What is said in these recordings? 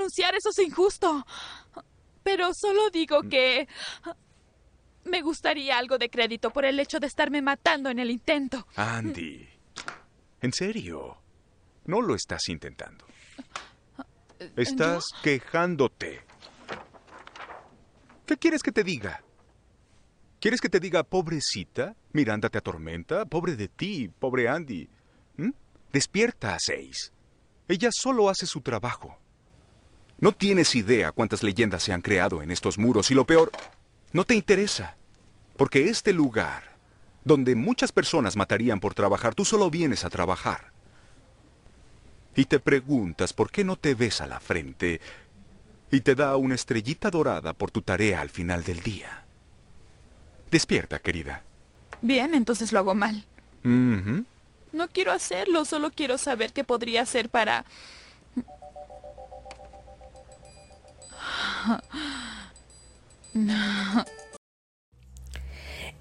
renunciar, eso es injusto. Pero solo digo que me gustaría algo de crédito por el hecho de estarme matando en el intento. Andy, ¿en serio? No lo estás intentando. Estás quejándote. ¿Qué quieres que te diga? ¿Quieres que te diga, pobrecita? Miranda te atormenta. Pobre de ti, pobre Andy. ¿Mm? Despierta a seis. Ella solo hace su trabajo. No tienes idea cuántas leyendas se han creado en estos muros y lo peor, no te interesa. Porque este lugar, donde muchas personas matarían por trabajar, tú solo vienes a trabajar. Y te preguntas por qué no te ves a la frente y te da una estrellita dorada por tu tarea al final del día. Despierta, querida. Bien, entonces lo hago mal. No quiero hacerlo, solo quiero saber qué podría hacer para...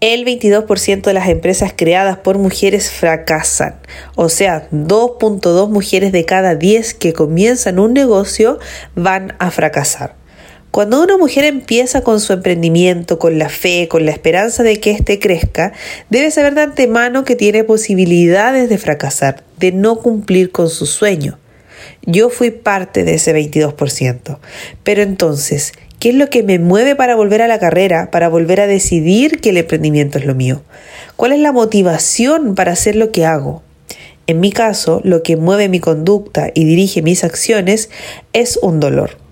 El 22% de las empresas creadas por mujeres fracasan. O sea, 2.2 mujeres de cada 10 que comienzan un negocio van a fracasar. Cuando una mujer empieza con su emprendimiento, con la fe, con la esperanza de que éste crezca, debe saber de antemano que tiene posibilidades de fracasar, de no cumplir con su sueño. Yo fui parte de ese 22%. Pero entonces, ¿qué es lo que me mueve para volver a la carrera, para volver a decidir que el emprendimiento es lo mío? ¿Cuál es la motivación para hacer lo que hago? En mi caso, lo que mueve mi conducta y dirige mis acciones es un dolor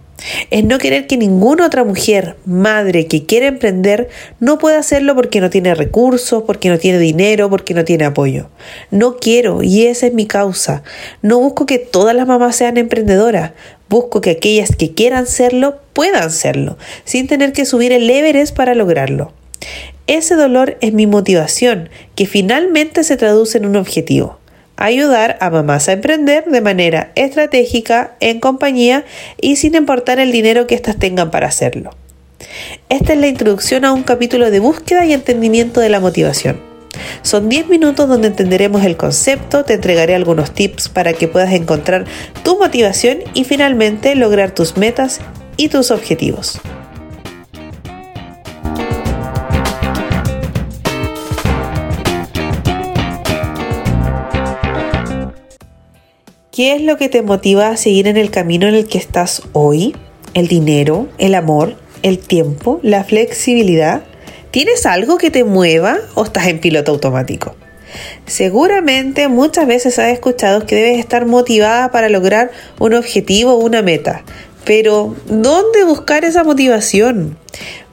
es no querer que ninguna otra mujer, madre que quiera emprender, no pueda hacerlo porque no tiene recursos, porque no tiene dinero, porque no tiene apoyo. No quiero y esa es mi causa. No busco que todas las mamás sean emprendedoras. Busco que aquellas que quieran serlo puedan serlo, sin tener que subir el Everest para lograrlo. Ese dolor es mi motivación, que finalmente se traduce en un objetivo ayudar a mamás a emprender de manera estratégica, en compañía y sin importar el dinero que éstas tengan para hacerlo. Esta es la introducción a un capítulo de búsqueda y entendimiento de la motivación. Son 10 minutos donde entenderemos el concepto, te entregaré algunos tips para que puedas encontrar tu motivación y finalmente lograr tus metas y tus objetivos. ¿Qué es lo que te motiva a seguir en el camino en el que estás hoy? ¿El dinero? ¿El amor? ¿El tiempo? ¿La flexibilidad? ¿Tienes algo que te mueva o estás en piloto automático? Seguramente muchas veces has escuchado que debes estar motivada para lograr un objetivo o una meta. Pero, ¿dónde buscar esa motivación?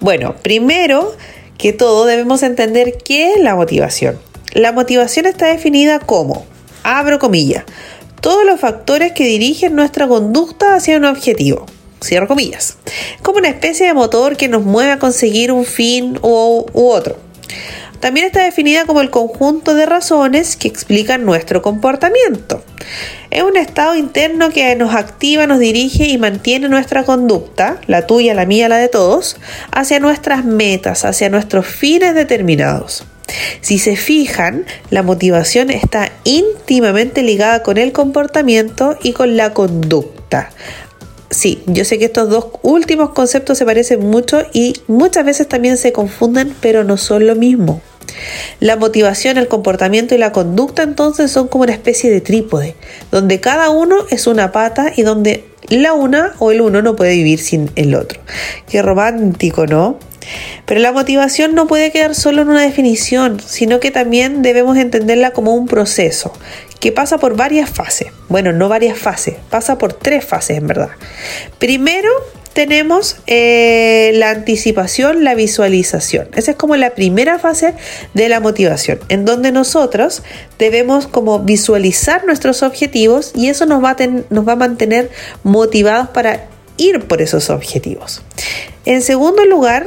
Bueno, primero que todo debemos entender qué es la motivación. La motivación está definida como, abro comillas, todos los factores que dirigen nuestra conducta hacia un objetivo. Cierro comillas. Como una especie de motor que nos mueve a conseguir un fin u, u otro. También está definida como el conjunto de razones que explican nuestro comportamiento. Es un estado interno que nos activa, nos dirige y mantiene nuestra conducta, la tuya, la mía, la de todos, hacia nuestras metas, hacia nuestros fines determinados. Si se fijan, la motivación está íntimamente ligada con el comportamiento y con la conducta. Sí, yo sé que estos dos últimos conceptos se parecen mucho y muchas veces también se confunden, pero no son lo mismo. La motivación, el comportamiento y la conducta entonces son como una especie de trípode, donde cada uno es una pata y donde la una o el uno no puede vivir sin el otro. Qué romántico, ¿no? Pero la motivación no puede quedar solo en una definición, sino que también debemos entenderla como un proceso que pasa por varias fases. Bueno, no varias fases, pasa por tres fases en verdad. Primero tenemos eh, la anticipación, la visualización. Esa es como la primera fase de la motivación, en donde nosotros debemos como visualizar nuestros objetivos y eso nos va nos va a mantener motivados para ir por esos objetivos. En segundo lugar,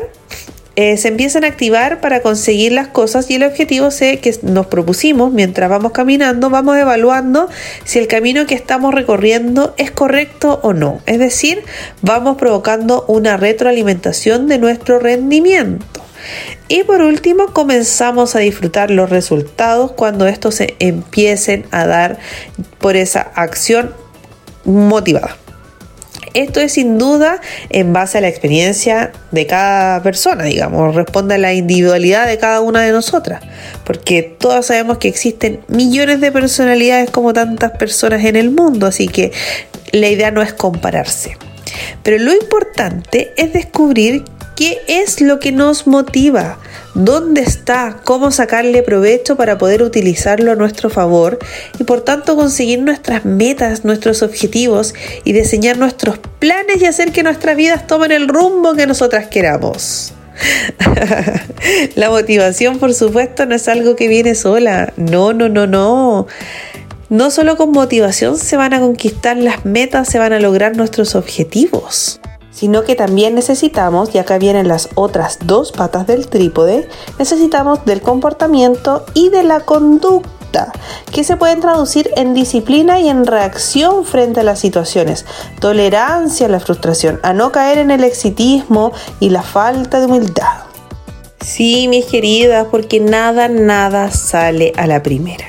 eh, se empiezan a activar para conseguir las cosas y el objetivo que nos propusimos mientras vamos caminando, vamos evaluando si el camino que estamos recorriendo es correcto o no. Es decir, vamos provocando una retroalimentación de nuestro rendimiento. Y por último, comenzamos a disfrutar los resultados cuando estos se empiecen a dar por esa acción motivada. Esto es sin duda en base a la experiencia de cada persona, digamos, responde a la individualidad de cada una de nosotras, porque todas sabemos que existen millones de personalidades como tantas personas en el mundo, así que la idea no es compararse. Pero lo importante es descubrir qué es lo que nos motiva, dónde está, cómo sacarle provecho para poder utilizarlo a nuestro favor y por tanto conseguir nuestras metas, nuestros objetivos y diseñar nuestros planes y hacer que nuestras vidas tomen el rumbo que nosotras queramos. La motivación, por supuesto, no es algo que viene sola. No, no, no, no. No solo con motivación se van a conquistar las metas, se van a lograr nuestros objetivos sino que también necesitamos, y acá vienen las otras dos patas del trípode, necesitamos del comportamiento y de la conducta que se pueden traducir en disciplina y en reacción frente a las situaciones, tolerancia a la frustración, a no caer en el exitismo y la falta de humildad. Sí, mis queridas, porque nada, nada sale a la primera.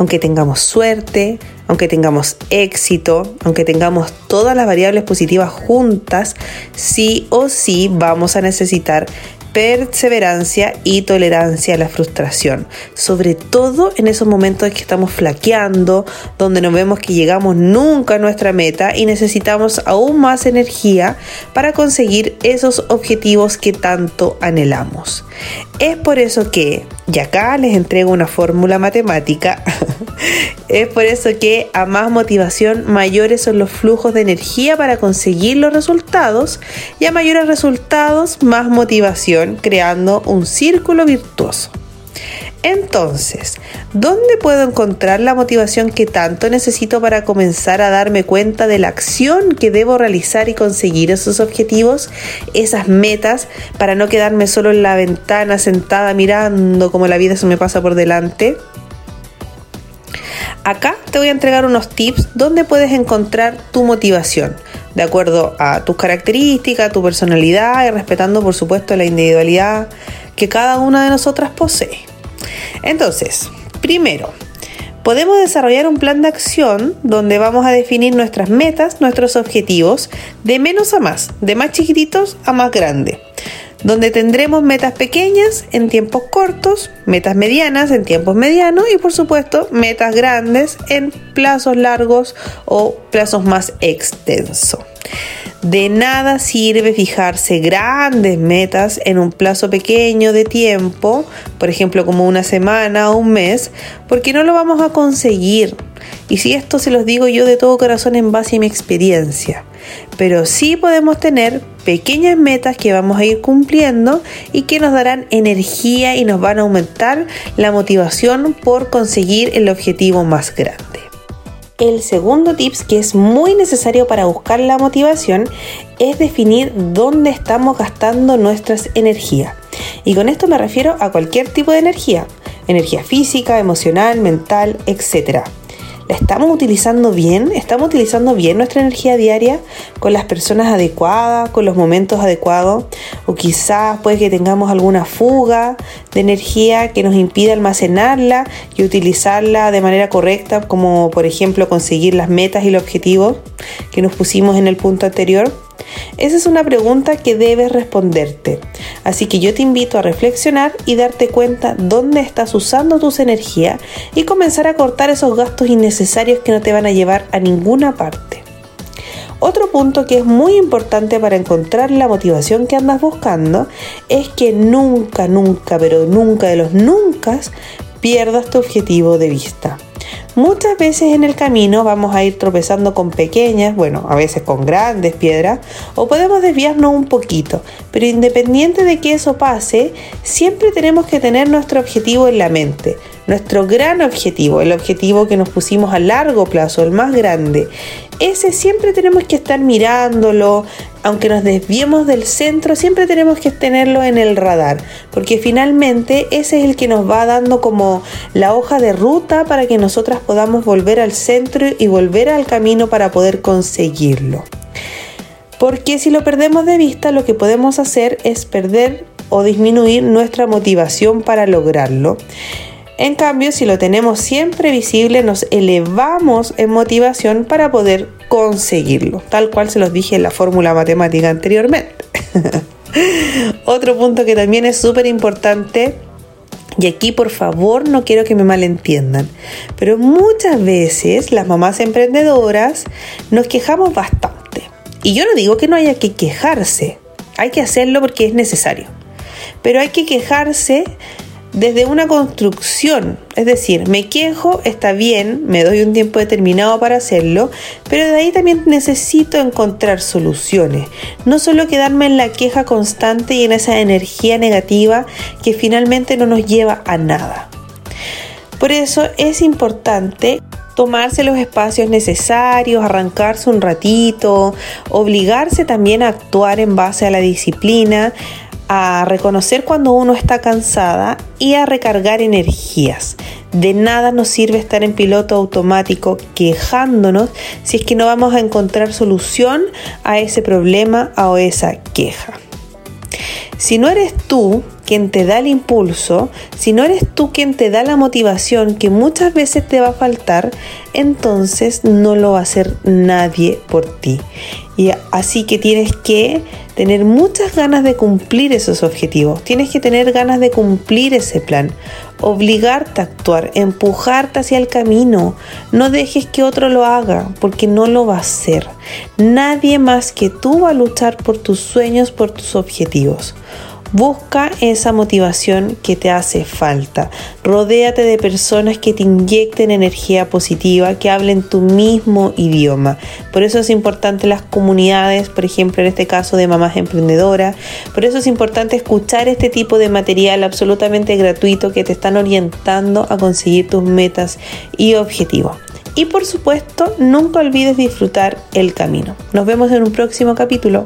Aunque tengamos suerte, aunque tengamos éxito, aunque tengamos todas las variables positivas juntas, sí o sí vamos a necesitar perseverancia y tolerancia a la frustración, sobre todo en esos momentos en que estamos flaqueando, donde no vemos que llegamos nunca a nuestra meta y necesitamos aún más energía para conseguir esos objetivos que tanto anhelamos. Es por eso que, y acá les entrego una fórmula matemática, es por eso que a más motivación mayores son los flujos de energía para conseguir los resultados y a mayores resultados más motivación creando un círculo virtuoso. Entonces, ¿dónde puedo encontrar la motivación que tanto necesito para comenzar a darme cuenta de la acción que debo realizar y conseguir esos objetivos, esas metas, para no quedarme solo en la ventana sentada mirando cómo la vida se me pasa por delante? Acá te voy a entregar unos tips donde puedes encontrar tu motivación, de acuerdo a tus características, tu personalidad y respetando por supuesto la individualidad que cada una de nosotras posee. Entonces, primero, podemos desarrollar un plan de acción donde vamos a definir nuestras metas, nuestros objetivos, de menos a más, de más chiquititos a más grande, donde tendremos metas pequeñas en tiempos cortos, metas medianas en tiempos medianos y por supuesto metas grandes en plazos largos o plazos más extensos. De nada sirve fijarse grandes metas en un plazo pequeño de tiempo, por ejemplo como una semana o un mes, porque no lo vamos a conseguir. Y si esto se los digo yo de todo corazón en base a mi experiencia. Pero sí podemos tener pequeñas metas que vamos a ir cumpliendo y que nos darán energía y nos van a aumentar la motivación por conseguir el objetivo más grande. El segundo tips que es muy necesario para buscar la motivación es definir dónde estamos gastando nuestras energías. Y con esto me refiero a cualquier tipo de energía, energía física, emocional, mental, etc. ¿La estamos utilizando bien? ¿Estamos utilizando bien nuestra energía diaria con las personas adecuadas, con los momentos adecuados? O quizás puede que tengamos alguna fuga de energía que nos impida almacenarla y utilizarla de manera correcta, como por ejemplo conseguir las metas y los objetivos que nos pusimos en el punto anterior. Esa es una pregunta que debes responderte. Así que yo te invito a reflexionar y darte cuenta dónde estás usando tus energías y comenzar a cortar esos gastos innecesarios que no te van a llevar a ninguna parte. Otro punto que es muy importante para encontrar la motivación que andas buscando es que nunca, nunca, pero nunca de los nunca pierdas tu objetivo de vista. Muchas veces en el camino vamos a ir tropezando con pequeñas, bueno, a veces con grandes piedras, o podemos desviarnos un poquito, pero independiente de que eso pase, siempre tenemos que tener nuestro objetivo en la mente, nuestro gran objetivo, el objetivo que nos pusimos a largo plazo, el más grande. Ese siempre tenemos que estar mirándolo, aunque nos desviemos del centro, siempre tenemos que tenerlo en el radar, porque finalmente ese es el que nos va dando como la hoja de ruta para que nosotras podamos volver al centro y volver al camino para poder conseguirlo. Porque si lo perdemos de vista, lo que podemos hacer es perder o disminuir nuestra motivación para lograrlo. En cambio, si lo tenemos siempre visible, nos elevamos en motivación para poder conseguirlo, tal cual se los dije en la fórmula matemática anteriormente. Otro punto que también es súper importante y aquí por favor no quiero que me malentiendan, pero muchas veces las mamás emprendedoras nos quejamos bastante. Y yo no digo que no haya que quejarse, hay que hacerlo porque es necesario. Pero hay que quejarse desde una construcción, es decir, me quejo, está bien, me doy un tiempo determinado para hacerlo, pero de ahí también necesito encontrar soluciones, no solo quedarme en la queja constante y en esa energía negativa que finalmente no nos lleva a nada. Por eso es importante tomarse los espacios necesarios, arrancarse un ratito, obligarse también a actuar en base a la disciplina, a reconocer cuando uno está cansada y a recargar energías. De nada nos sirve estar en piloto automático quejándonos si es que no vamos a encontrar solución a ese problema o esa queja. Si no eres tú quien te da el impulso, si no eres tú quien te da la motivación que muchas veces te va a faltar, entonces no lo va a hacer nadie por ti. Así que tienes que tener muchas ganas de cumplir esos objetivos, tienes que tener ganas de cumplir ese plan, obligarte a actuar, empujarte hacia el camino, no dejes que otro lo haga, porque no lo va a hacer. Nadie más que tú va a luchar por tus sueños, por tus objetivos. Busca esa motivación que te hace falta. Rodéate de personas que te inyecten energía positiva, que hablen tu mismo idioma. Por eso es importante las comunidades, por ejemplo, en este caso de mamás emprendedoras. Por eso es importante escuchar este tipo de material absolutamente gratuito que te están orientando a conseguir tus metas y objetivos. Y por supuesto, nunca olvides disfrutar el camino. Nos vemos en un próximo capítulo.